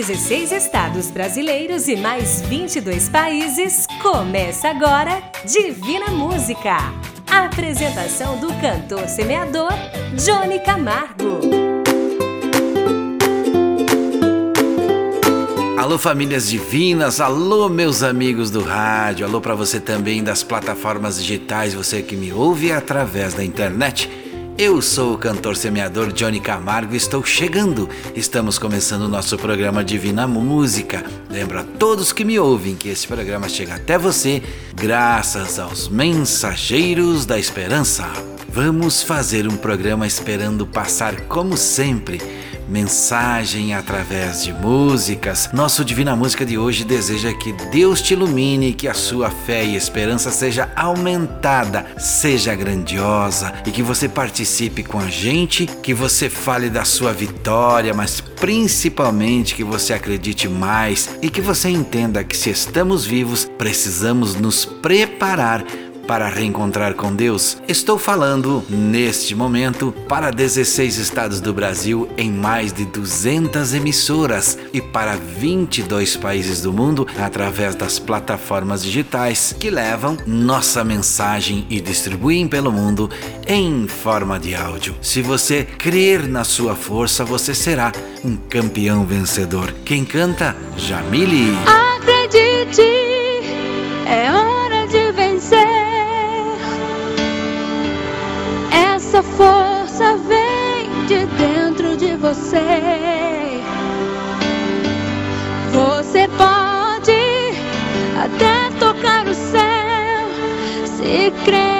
16 estados brasileiros e mais 22 países, começa agora Divina Música. A apresentação do cantor semeador Johnny Camargo. Alô famílias divinas, alô meus amigos do rádio, alô para você também das plataformas digitais, você que me ouve através da internet. Eu sou o cantor semeador Johnny Camargo e estou chegando. Estamos começando o nosso programa Divina Música. Lembro a todos que me ouvem que esse programa chega até você graças aos mensageiros da esperança. Vamos fazer um programa esperando passar como sempre mensagem através de músicas. Nosso Divina Música de hoje deseja que Deus te ilumine, que a sua fé e esperança seja aumentada, seja grandiosa e que você participe com a gente, que você fale da sua vitória, mas principalmente que você acredite mais e que você entenda que se estamos vivos, precisamos nos preparar para reencontrar com Deus. Estou falando neste momento para 16 estados do Brasil em mais de 200 emissoras e para 22 países do mundo através das plataformas digitais que levam nossa mensagem e distribuem pelo mundo em forma de áudio. Se você crer na sua força, você será um campeão vencedor. Quem canta? Jamile. Acredite, se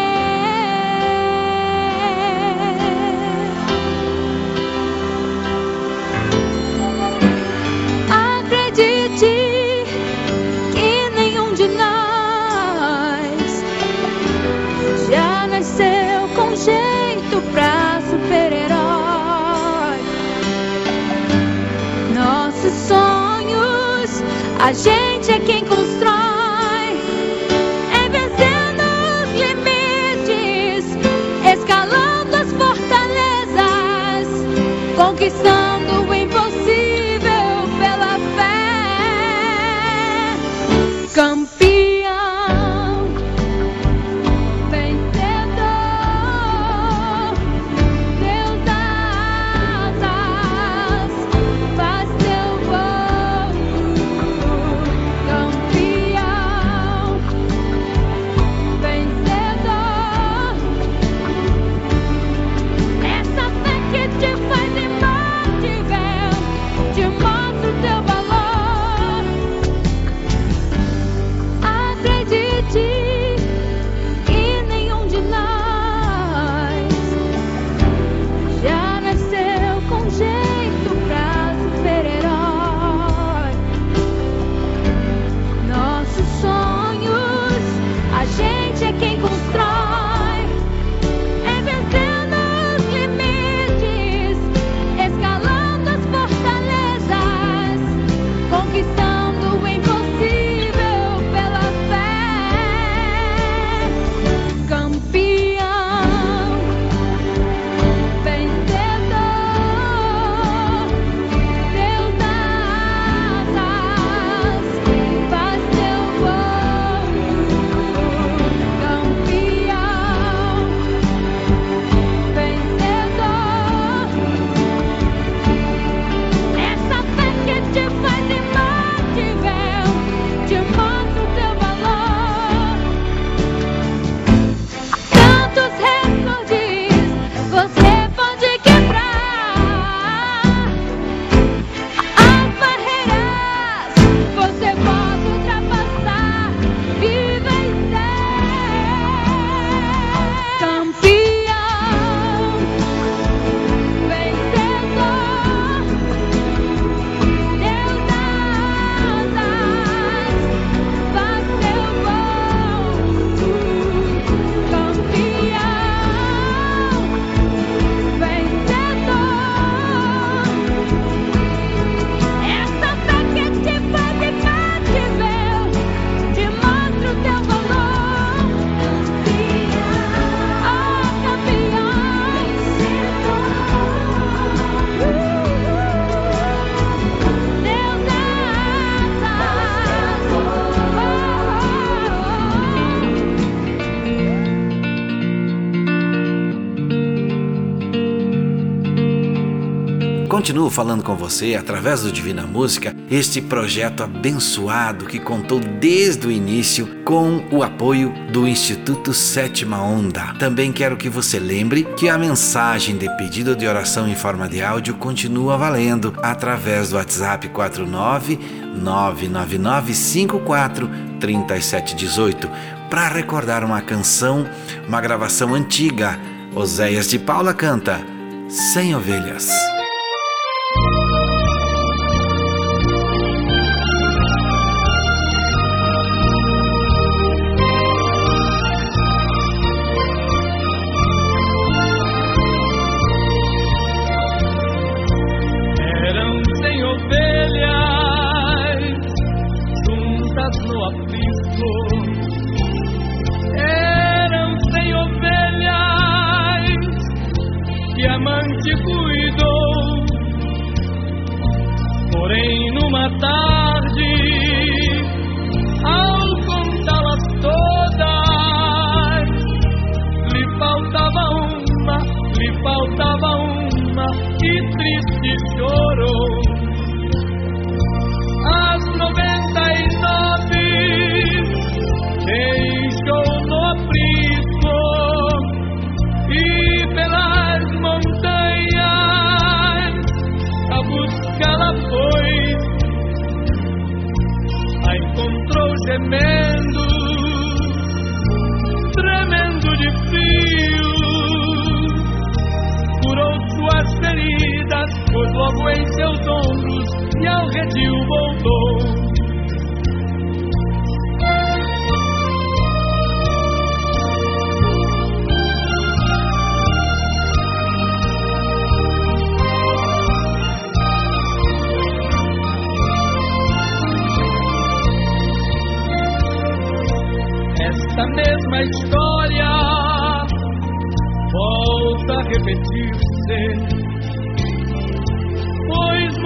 Continuo falando com você através do Divina Música, este projeto abençoado que contou desde o início com o apoio do Instituto Sétima Onda. Também quero que você lembre que a mensagem de pedido de oração em forma de áudio continua valendo através do WhatsApp 49 99954 3718 para recordar uma canção, uma gravação antiga. Oséias de Paula canta Sem Ovelhas. faltava uma que triste chorou. cinzas, logo em seus ombros e ao redil voltou. Esta mesma história volta a repetir-se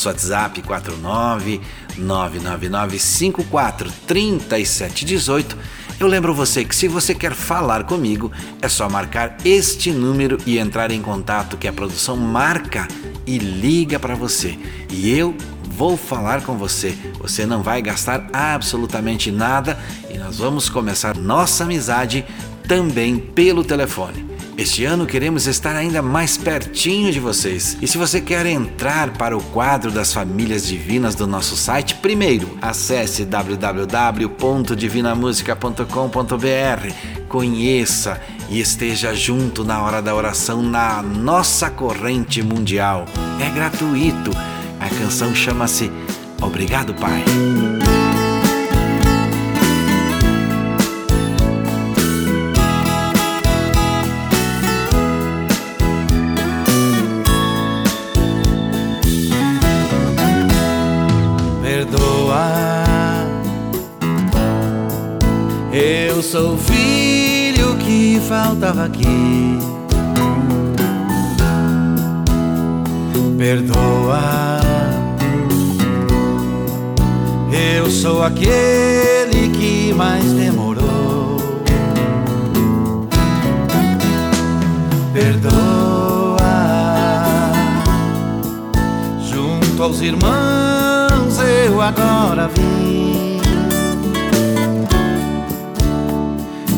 nosso WhatsApp 49999543718. Eu lembro você que se você quer falar comigo, é só marcar este número e entrar em contato que a produção marca e liga para você. E eu vou falar com você. Você não vai gastar absolutamente nada e nós vamos começar nossa amizade também pelo telefone. Este ano queremos estar ainda mais pertinho de vocês. E se você quer entrar para o quadro das famílias divinas do nosso site, primeiro acesse www.divinamusica.com.br, conheça e esteja junto na hora da oração na nossa corrente mundial. É gratuito. A canção chama-se Obrigado, Pai. Faltava aqui. Perdoa, Eu sou aquele que mais demorou. Perdoa. Junto aos irmãos eu agora vim.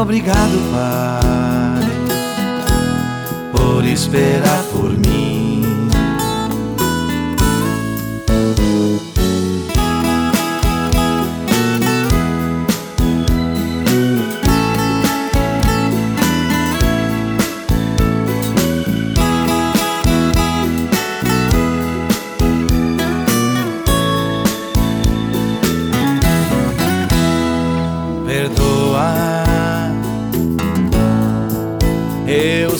Obrigado, Pai, por esperar por mim.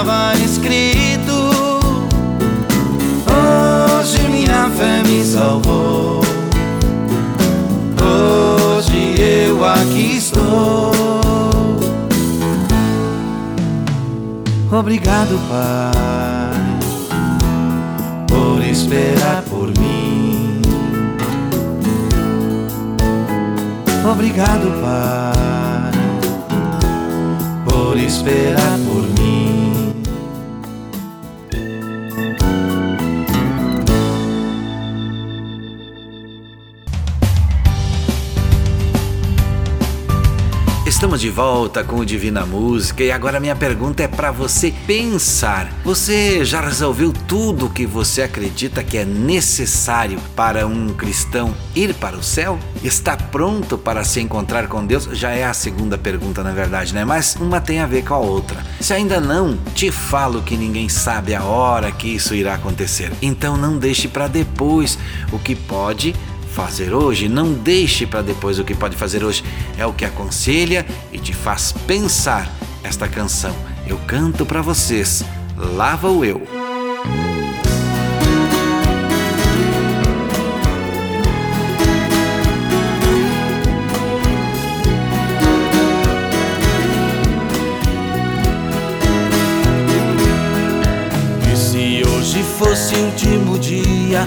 Estava escrito. Hoje minha fé me salvou. Hoje eu aqui estou. Obrigado, Pai, por esperar por mim. Obrigado, Pai, por esperar por mim. Estamos de volta com o Divina Música e agora minha pergunta é para você pensar. Você já resolveu tudo o que você acredita que é necessário para um cristão ir para o céu? Está pronto para se encontrar com Deus? Já é a segunda pergunta, na verdade, né? Mas uma tem a ver com a outra. Se ainda não, te falo que ninguém sabe a hora que isso irá acontecer. Então não deixe para depois o que pode fazer hoje, não deixe para depois o que pode fazer hoje. É o que aconselha e te faz pensar esta canção. Eu canto para vocês. Lava o eu. E se hoje fosse o último dia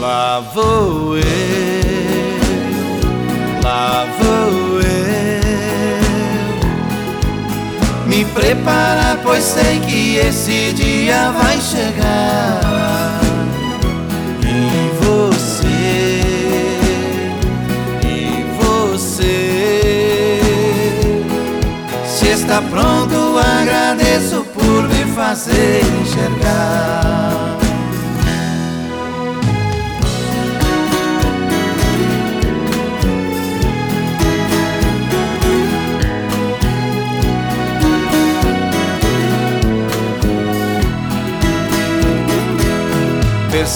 Lá vou eu, lá vou eu. Me preparar, pois sei que esse dia vai chegar. E você, e você. Se está pronto, agradeço por me fazer enxergar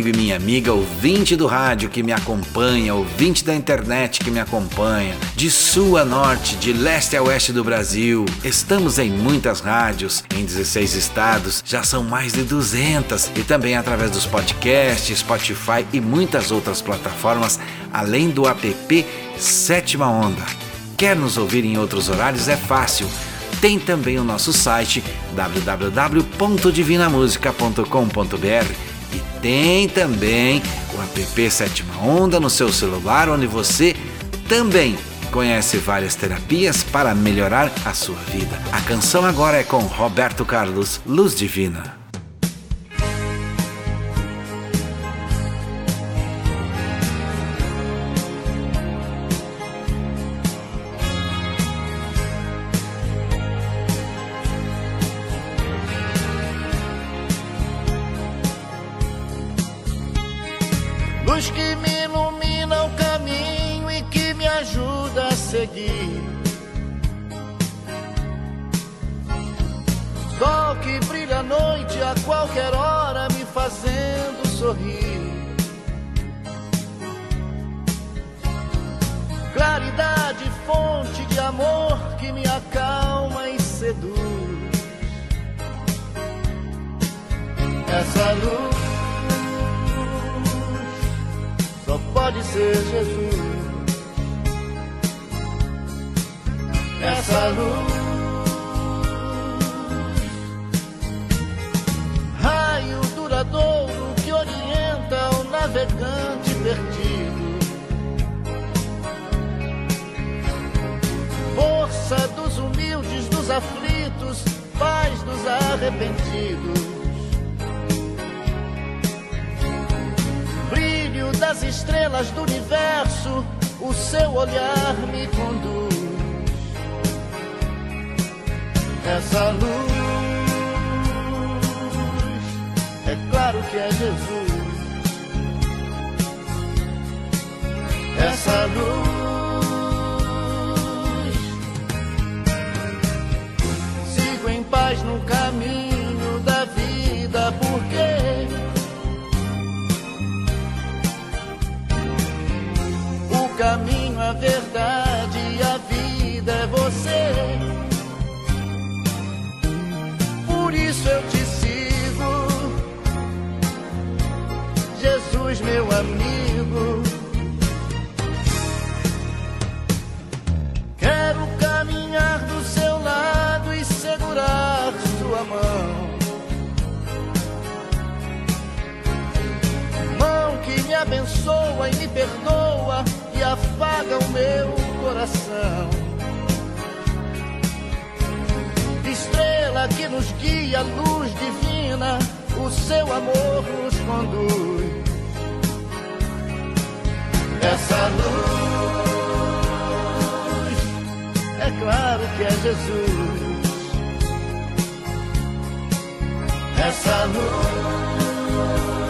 amigo e minha amiga, ouvinte do rádio que me acompanha, ouvinte da internet que me acompanha, de sul a norte, de leste a oeste do Brasil. Estamos em muitas rádios, em 16 estados, já são mais de 200 e também através dos podcasts, Spotify e muitas outras plataformas, além do app Sétima Onda. Quer nos ouvir em outros horários? É fácil. Tem também o nosso site www.divinamusica.com.br e tem também o app Sétima Onda no seu celular, onde você também conhece várias terapias para melhorar a sua vida. A canção agora é com Roberto Carlos, Luz Divina. Navegante perdido. Força dos humildes, dos aflitos, paz dos arrependidos. brilho das estrelas do universo, o seu olhar me conduz. Essa luz, é claro que é Jesus. essa luz. Sigo em paz no caminho da vida, porque o caminho, a verdade e a vida é você. Por isso eu te sigo, Jesus, meu amigo. Abençoa e me perdoa e afaga o meu coração. Estrela que nos guia, luz divina, o seu amor nos conduz. Essa luz, é claro que é Jesus. Essa luz.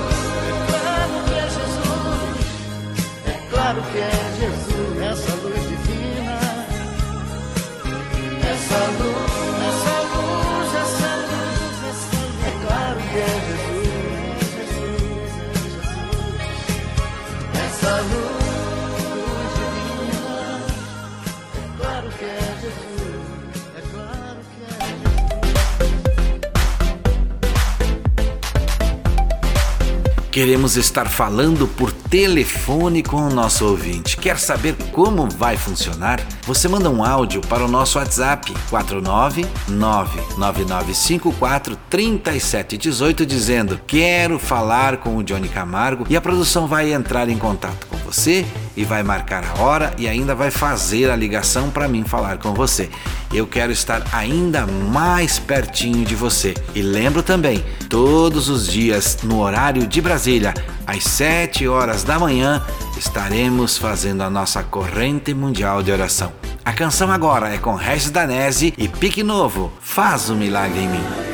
claro Queremos estar falando por telefone com o nosso ouvinte. Quer saber como vai funcionar? Você manda um áudio para o nosso WhatsApp 49999543718 dizendo: "Quero falar com o Johnny Camargo" e a produção vai entrar em contato com você e vai marcar a hora e ainda vai fazer a ligação para mim falar com você. Eu quero estar ainda mais pertinho de você. E lembro também, todos os dias no horário de Brasília, às 7 horas da manhã, estaremos fazendo a nossa corrente mundial de oração. A canção agora é com Regis Danese e Pique Novo. Faz o milagre em mim.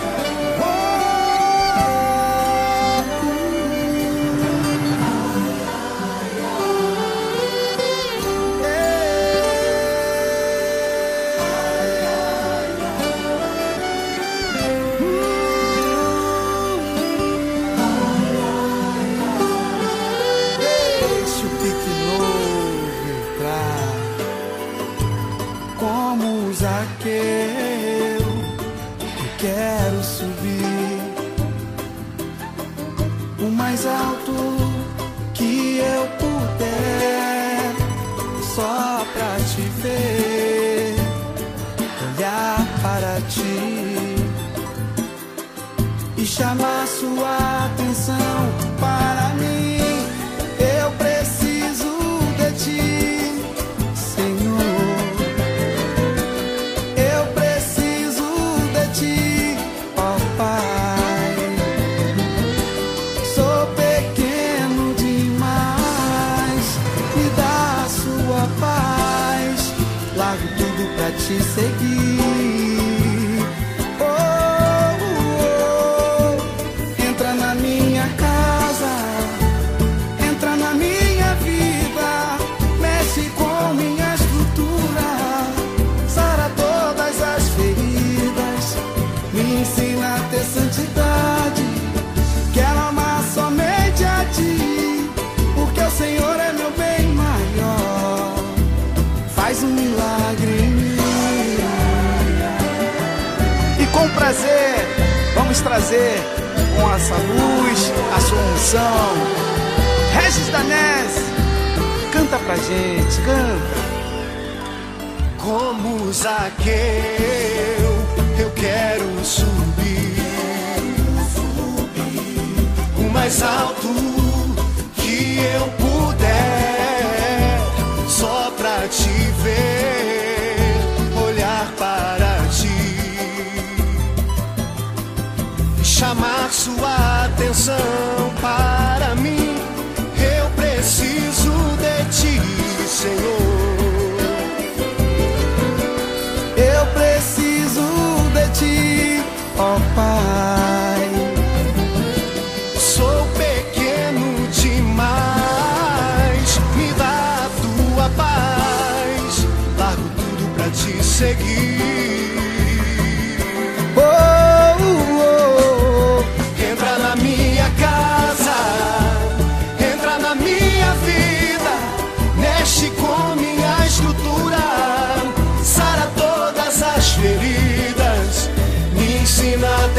Mais alto que eu puder. Só pra te ver Olhar para ti e chamar sua fazer com essa luz, a sua unção. Regis Danese, canta pra gente, canta. Como Zaqueu, eu quero subir o mais alto que eu puder, só pra te ver, sua atenção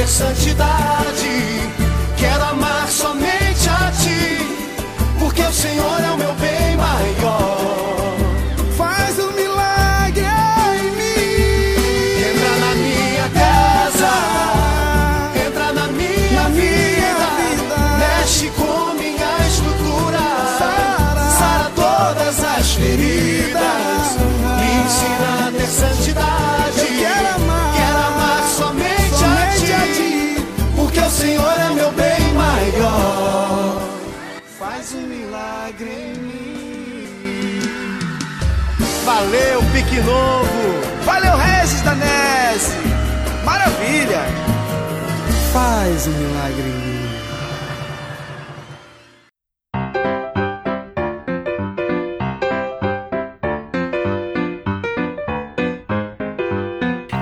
santidade. Valeu, Pique Novo. Valeu, Regis Danese. Maravilha. Faz um milagre em mim.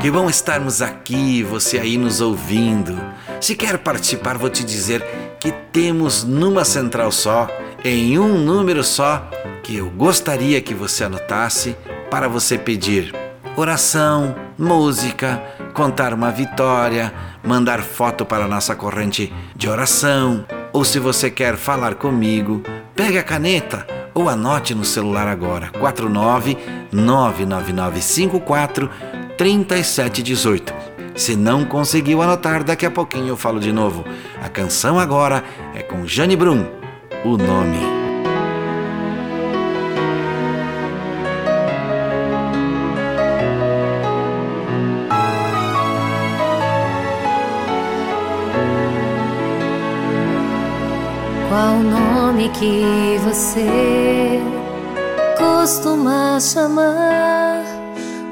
Que bom estarmos aqui, você aí nos ouvindo. Se quer participar, vou te dizer que temos numa central só, em um número só, que eu gostaria que você anotasse para você pedir oração, música, contar uma vitória, mandar foto para a nossa corrente de oração, ou se você quer falar comigo, pegue a caneta ou anote no celular agora 49 99954 3718. Se não conseguiu anotar, daqui a pouquinho eu falo de novo. A canção agora é com Jane Brum, o nome. Qual o nome que você costuma chamar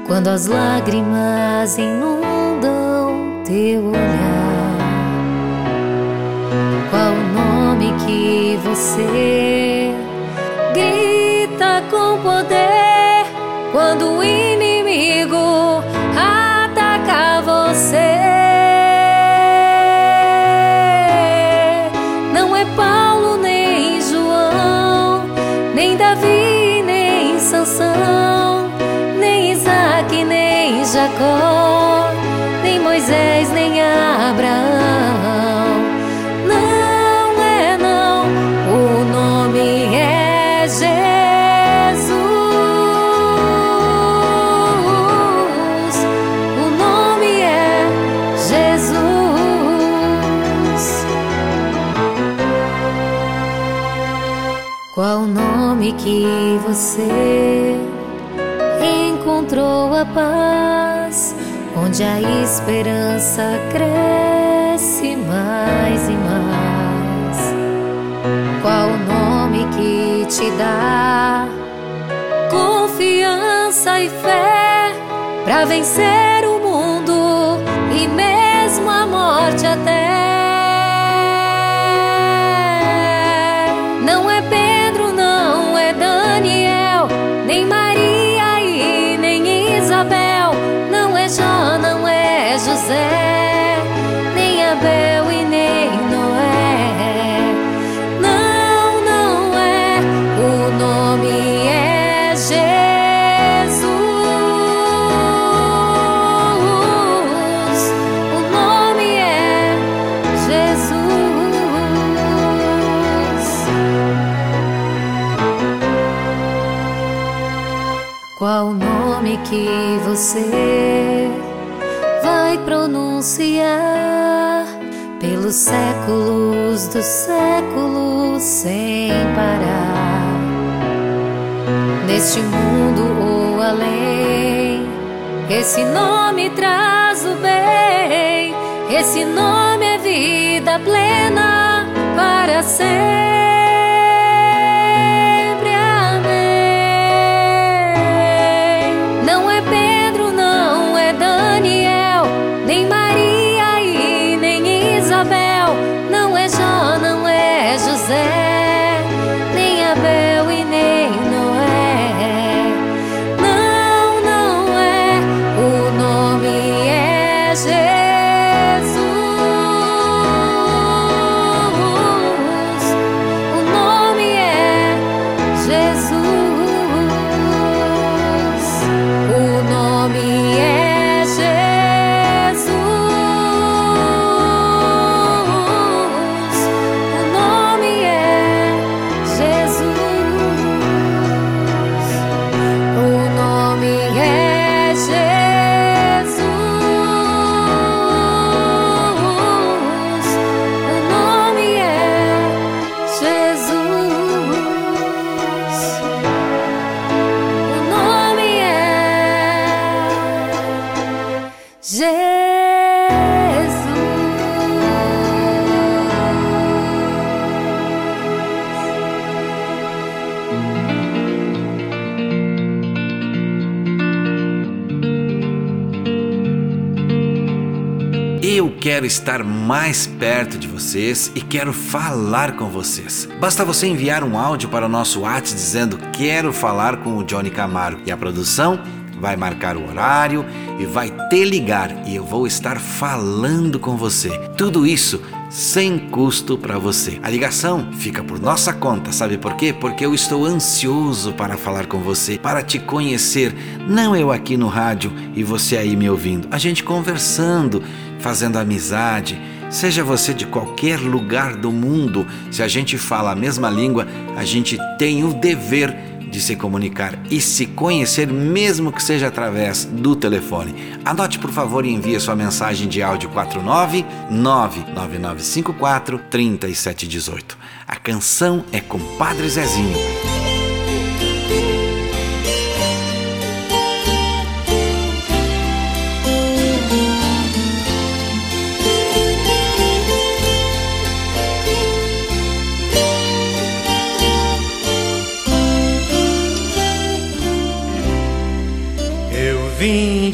quando as lágrimas inundam teu olhar? Qual o nome que você grita com poder quando o inimigo ataca você? Não é Paulo nem João, nem Davi nem Sansão, nem Isaac nem Jacó, você encontrou a paz, onde a esperança cresce mais e mais? Qual o nome que te dá confiança e fé para vencer o mundo e mesmo a morte até? Você vai pronunciar pelos séculos dos séculos sem parar? Neste mundo ou além, esse nome traz o bem, esse nome é vida plena para sempre. Eu quero estar mais perto de vocês e quero falar com vocês. Basta você enviar um áudio para o nosso WhatsApp dizendo quero falar com o Johnny Camaro e a produção vai marcar o horário e vai te ligar e eu vou estar falando com você. Tudo isso sem custo para você. A ligação fica por nossa conta, sabe por quê? Porque eu estou ansioso para falar com você, para te conhecer, não eu aqui no rádio e você aí me ouvindo. A gente conversando, fazendo amizade. Seja você de qualquer lugar do mundo, se a gente fala a mesma língua, a gente tem o dever de se comunicar e se conhecer, mesmo que seja através do telefone. Anote, por favor, e envie sua mensagem de áudio 49 99954 3718. A canção é com Padre Zezinho.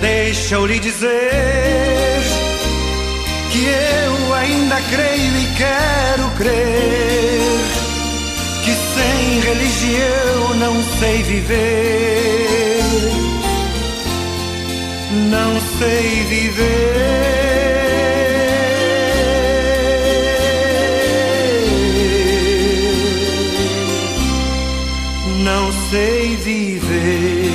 Deixa eu lhe dizer que eu ainda creio e quero crer que sem religião não sei viver. Não sei viver. Não sei viver.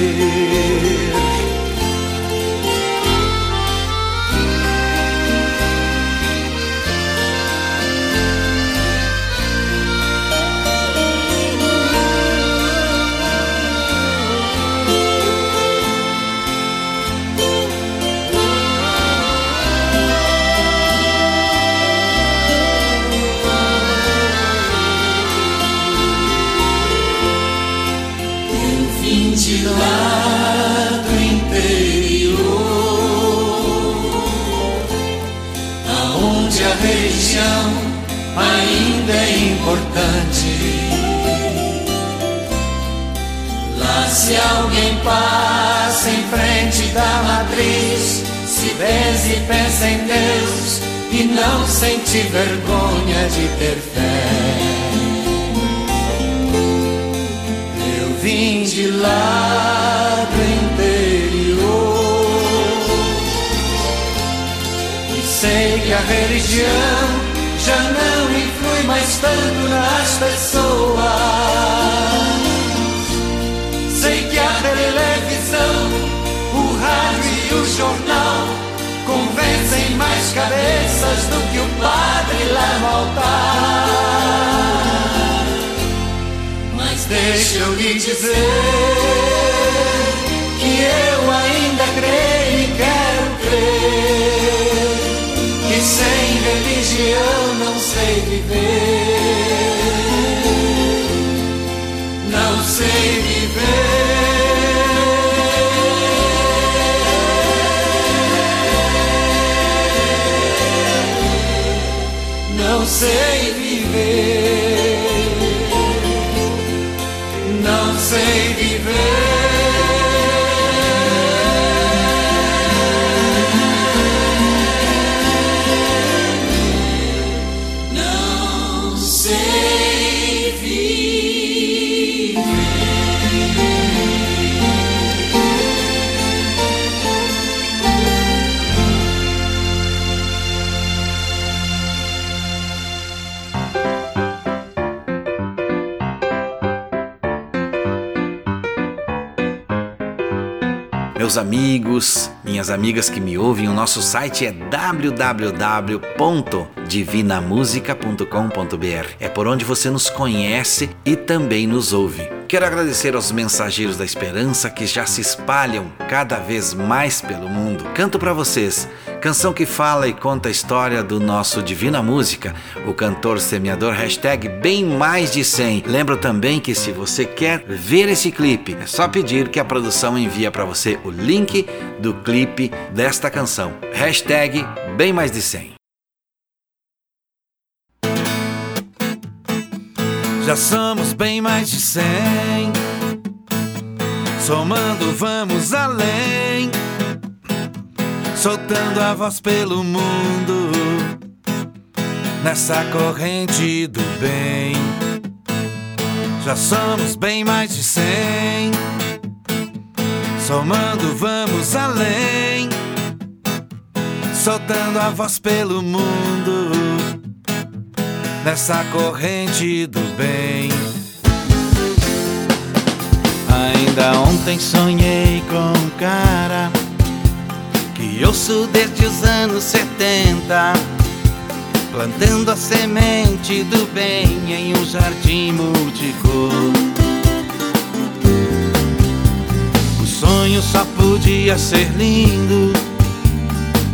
Importante. Lá se alguém passa em frente da matriz, se benze e pensa em Deus e não sente vergonha de ter fé. Eu vim de lá interior e sei que a religião já não influi mais tanto nas pessoas. Sei que a televisão, o rádio e o jornal convencem mais cabeças do que o padre lá no altar. Mas deixa eu lhe dizer que eu ainda creio e quero crer que sem religião não sei viver. Não sei viver. Não sei viver. Meus amigos, minhas amigas que me ouvem, o nosso site é www.divinamusica.com.br. É por onde você nos conhece e também nos ouve. Quero agradecer aos mensageiros da esperança que já se espalham cada vez mais pelo mundo. Canto para vocês, canção que fala e conta a história do nosso Divina Música, o cantor semeador hashtag bem mais de 100. Lembro também que se você quer ver esse clipe, é só pedir que a produção envia para você o link do clipe desta canção. Hashtag bem mais de 100. Já somos bem mais de cem. Somando, vamos além. Soltando a voz pelo mundo. Nessa corrente do bem. Já somos bem mais de cem. Somando, vamos além. Soltando a voz pelo mundo nessa corrente do bem. Ainda ontem sonhei com um cara que ouço desde os anos 70, plantando a semente do bem em um jardim multicor. O sonho só podia ser lindo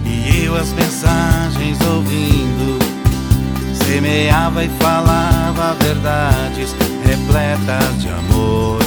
e eu as mensagens ouvindo semeava e falava verdades repletas de amor.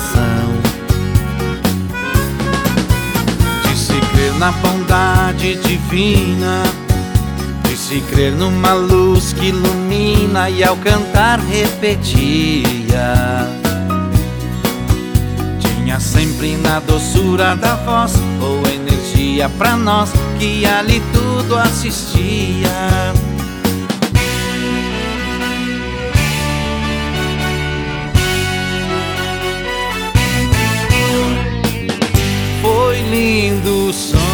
Na bondade divina, disse crer numa luz que ilumina e ao cantar repetia. Tinha sempre na doçura da voz ou energia pra nós que ali tudo assistia. Foi lindo o sonho,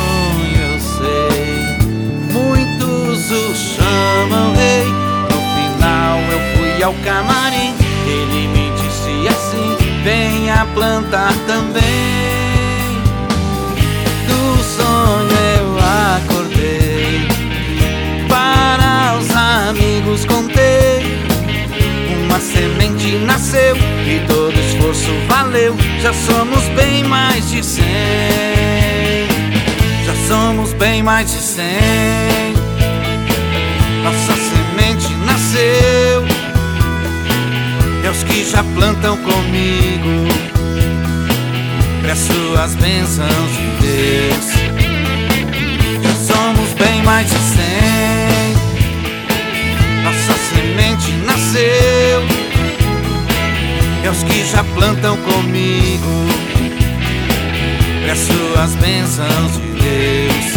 Jesus chamam rei. No final eu fui ao camarim, ele me disse assim: venha plantar também. Do sonho eu acordei, para os amigos contei. Uma semente nasceu e todo esforço valeu. Já somos bem mais de cem. Já somos bem mais de cem. Nossa semente nasceu. E aos que já plantam comigo, peço as bênçãos de Deus. Já somos bem mais de cem. Nossa semente nasceu. E aos que já plantam comigo, peço as bênçãos de Deus.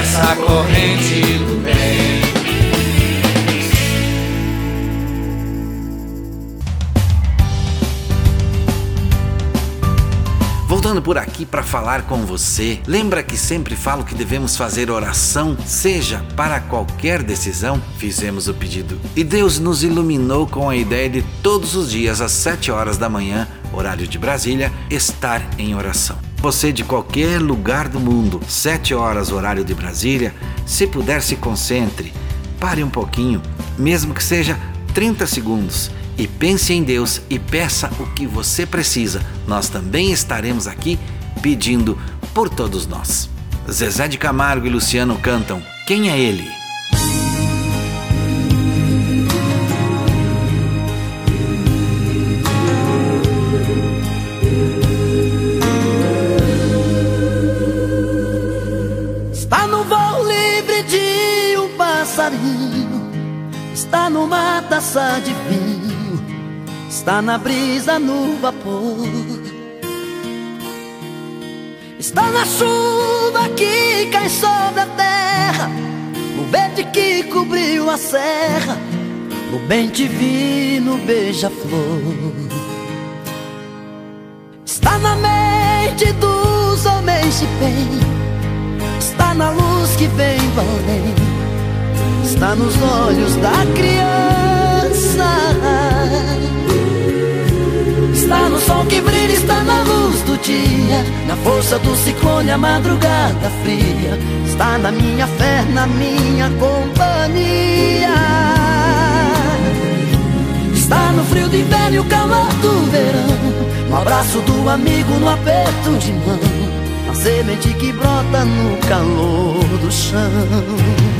Nessa corrente do bem. Voltando por aqui para falar com você, lembra que sempre falo que devemos fazer oração, seja para qualquer decisão? Fizemos o pedido e Deus nos iluminou com a ideia de todos os dias às 7 horas da manhã, horário de Brasília, estar em oração. Você de qualquer lugar do mundo, 7 horas horário de Brasília, se puder se concentre, pare um pouquinho, mesmo que seja 30 segundos e pense em Deus e peça o que você precisa. Nós também estaremos aqui pedindo por todos nós. Zezé de Camargo e Luciano cantam Quem é Ele? Está numa taça de vinho, está na brisa no vapor. Está na chuva que cai sobre a terra, no verde que cobriu a serra, no bem divino beija-flor. Está na mente dos homens de bem. Está na luz que vem do além Está nos olhos da criança. Está no sol que brilha, está na luz do dia. Na força do ciclone, a madrugada fria. Está na minha fé, na minha companhia. Está no frio do inverno e o calor do verão. No abraço do amigo, no aperto de mão. A semente que brota no calor do chão.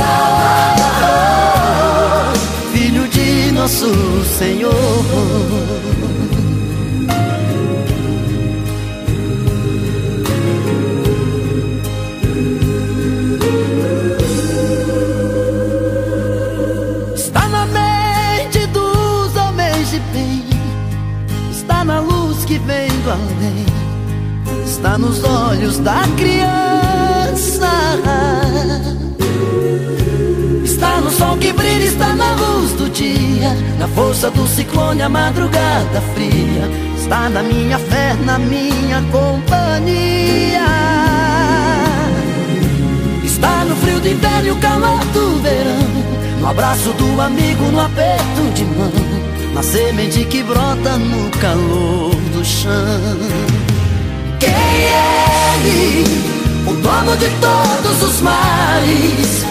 Nosso Senhor. Está na mente dos homens de bem, está na luz que vem do além, está nos olhos da criança. Está no sol que brilha, está na luz do dia, na força do ciclone, a madrugada fria. Está na minha fé, na minha companhia. Está no frio do inverno e o calor do verão No abraço do amigo, no aperto de mão Na semente que brota no calor do chão Quem é ele? O dono de todos os mares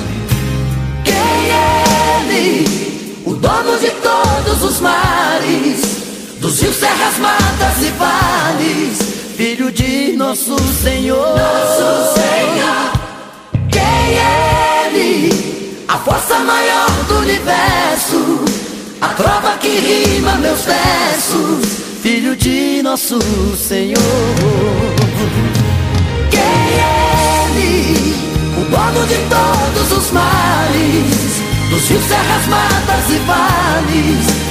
dos mares, dos rios, serras, matas e vales, filho de nosso Senhor. Nosso Senhor. Quem é Ele? A força maior do universo, a trova que rima meus versos, filho de nosso Senhor. Quem é Ele? O dono de todos os males, dos rios, serras, matas e vales,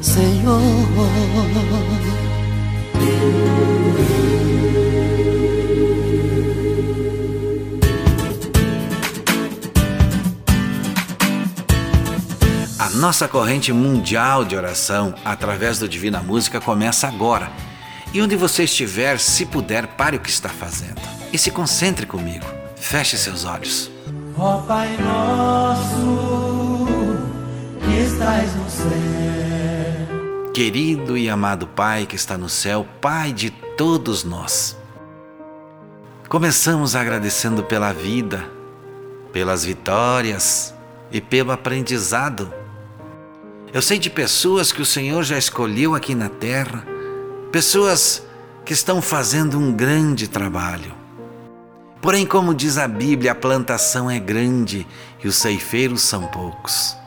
Senhor. A nossa corrente mundial de oração através do Divina Música começa agora. E onde você estiver, se puder, pare o que está fazendo e se concentre comigo. Feche seus olhos. Ó Pai nosso, estás no céu. Querido e amado Pai que está no céu, Pai de todos nós. Começamos agradecendo pela vida, pelas vitórias e pelo aprendizado. Eu sei de pessoas que o Senhor já escolheu aqui na terra, pessoas que estão fazendo um grande trabalho. Porém, como diz a Bíblia, a plantação é grande e os ceifeiros são poucos.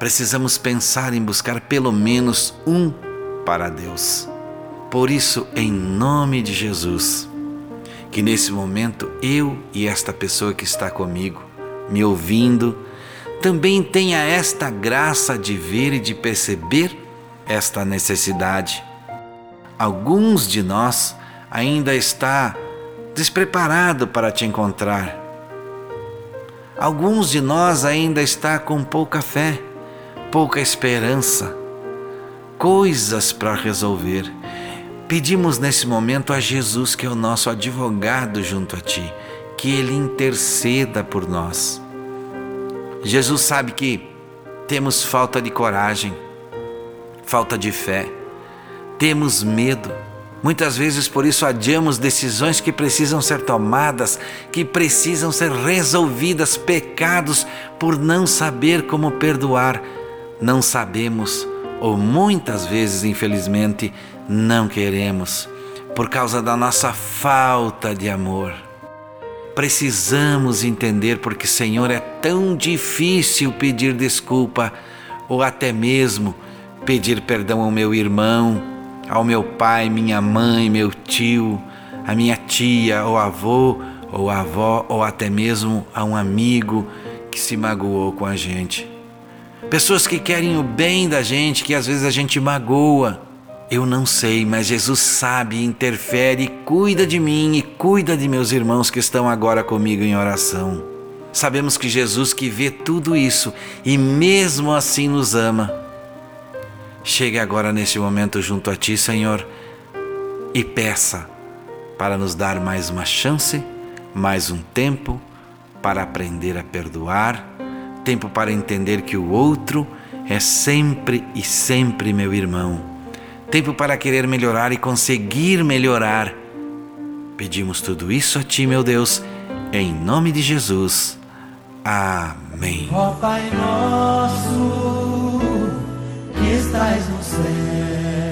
Precisamos pensar em buscar pelo menos um para Deus. Por isso, em nome de Jesus, que nesse momento eu e esta pessoa que está comigo, me ouvindo, também tenha esta graça de ver e de perceber esta necessidade. Alguns de nós ainda está despreparado para te encontrar. Alguns de nós ainda está com pouca fé, pouca esperança, coisas para resolver. Pedimos nesse momento a Jesus, que é o nosso advogado junto a ti, que ele interceda por nós. Jesus sabe que temos falta de coragem, falta de fé, temos medo. Muitas vezes por isso adiamos decisões que precisam ser tomadas, que precisam ser resolvidas, pecados por não saber como perdoar. Não sabemos, ou muitas vezes, infelizmente, não queremos, por causa da nossa falta de amor. Precisamos entender porque, Senhor, é tão difícil pedir desculpa ou até mesmo pedir perdão ao meu irmão, ao meu pai, minha mãe, meu tio, a minha tia, ou avô, ou avó, ou até mesmo a um amigo que se magoou com a gente. Pessoas que querem o bem da gente, que às vezes a gente magoa. Eu não sei, mas Jesus sabe, interfere, cuida de mim e cuida de meus irmãos que estão agora comigo em oração. Sabemos que Jesus que vê tudo isso e mesmo assim nos ama. Chegue agora neste momento junto a ti, Senhor, e peça para nos dar mais uma chance, mais um tempo para aprender a perdoar, tempo para entender que o outro é sempre e sempre meu irmão tempo para querer melhorar e conseguir melhorar. Pedimos tudo isso a Ti, meu Deus, em nome de Jesus. Amém. Ó Pai nosso, que estás no céu.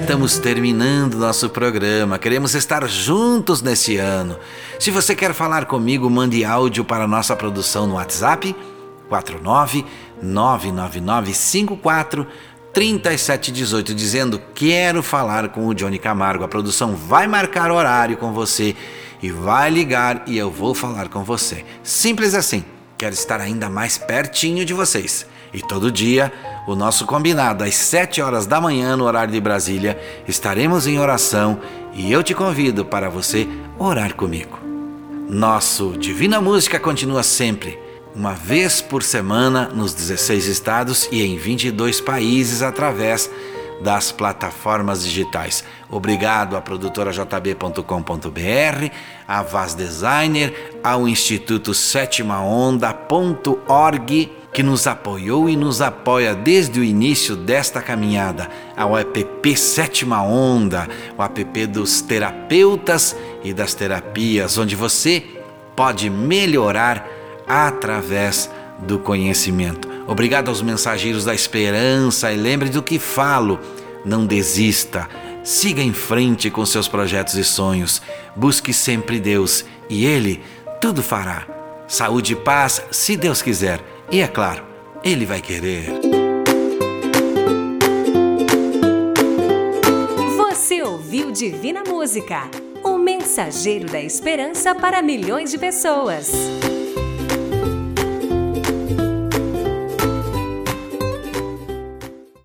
Estamos terminando nosso programa. Queremos estar juntos nesse ano. Se você quer falar comigo, mande áudio para nossa produção no WhatsApp 49 99954 3718 dizendo quero falar com o Johnny Camargo. A produção vai marcar horário com você e vai ligar e eu vou falar com você. Simples assim. Quero estar ainda mais pertinho de vocês. E todo dia, o nosso combinado às 7 horas da manhã no horário de Brasília, estaremos em oração e eu te convido para você orar comigo. Nosso Divina Música continua sempre uma vez por semana nos 16 estados e em 22 países através das plataformas digitais. Obrigado à produtora jb.com.br, à Vaz Designer, ao Instituto Sétima Onda.org que nos apoiou e nos apoia desde o início desta caminhada, ao app Sétima Onda, o app dos terapeutas e das terapias, onde você pode melhorar através do conhecimento. Obrigado aos mensageiros da esperança e lembre do que falo. Não desista, siga em frente com seus projetos e sonhos. Busque sempre Deus e Ele tudo fará. Saúde e paz, se Deus quiser. E é claro, Ele vai querer. Você ouviu Divina Música, o mensageiro da esperança para milhões de pessoas.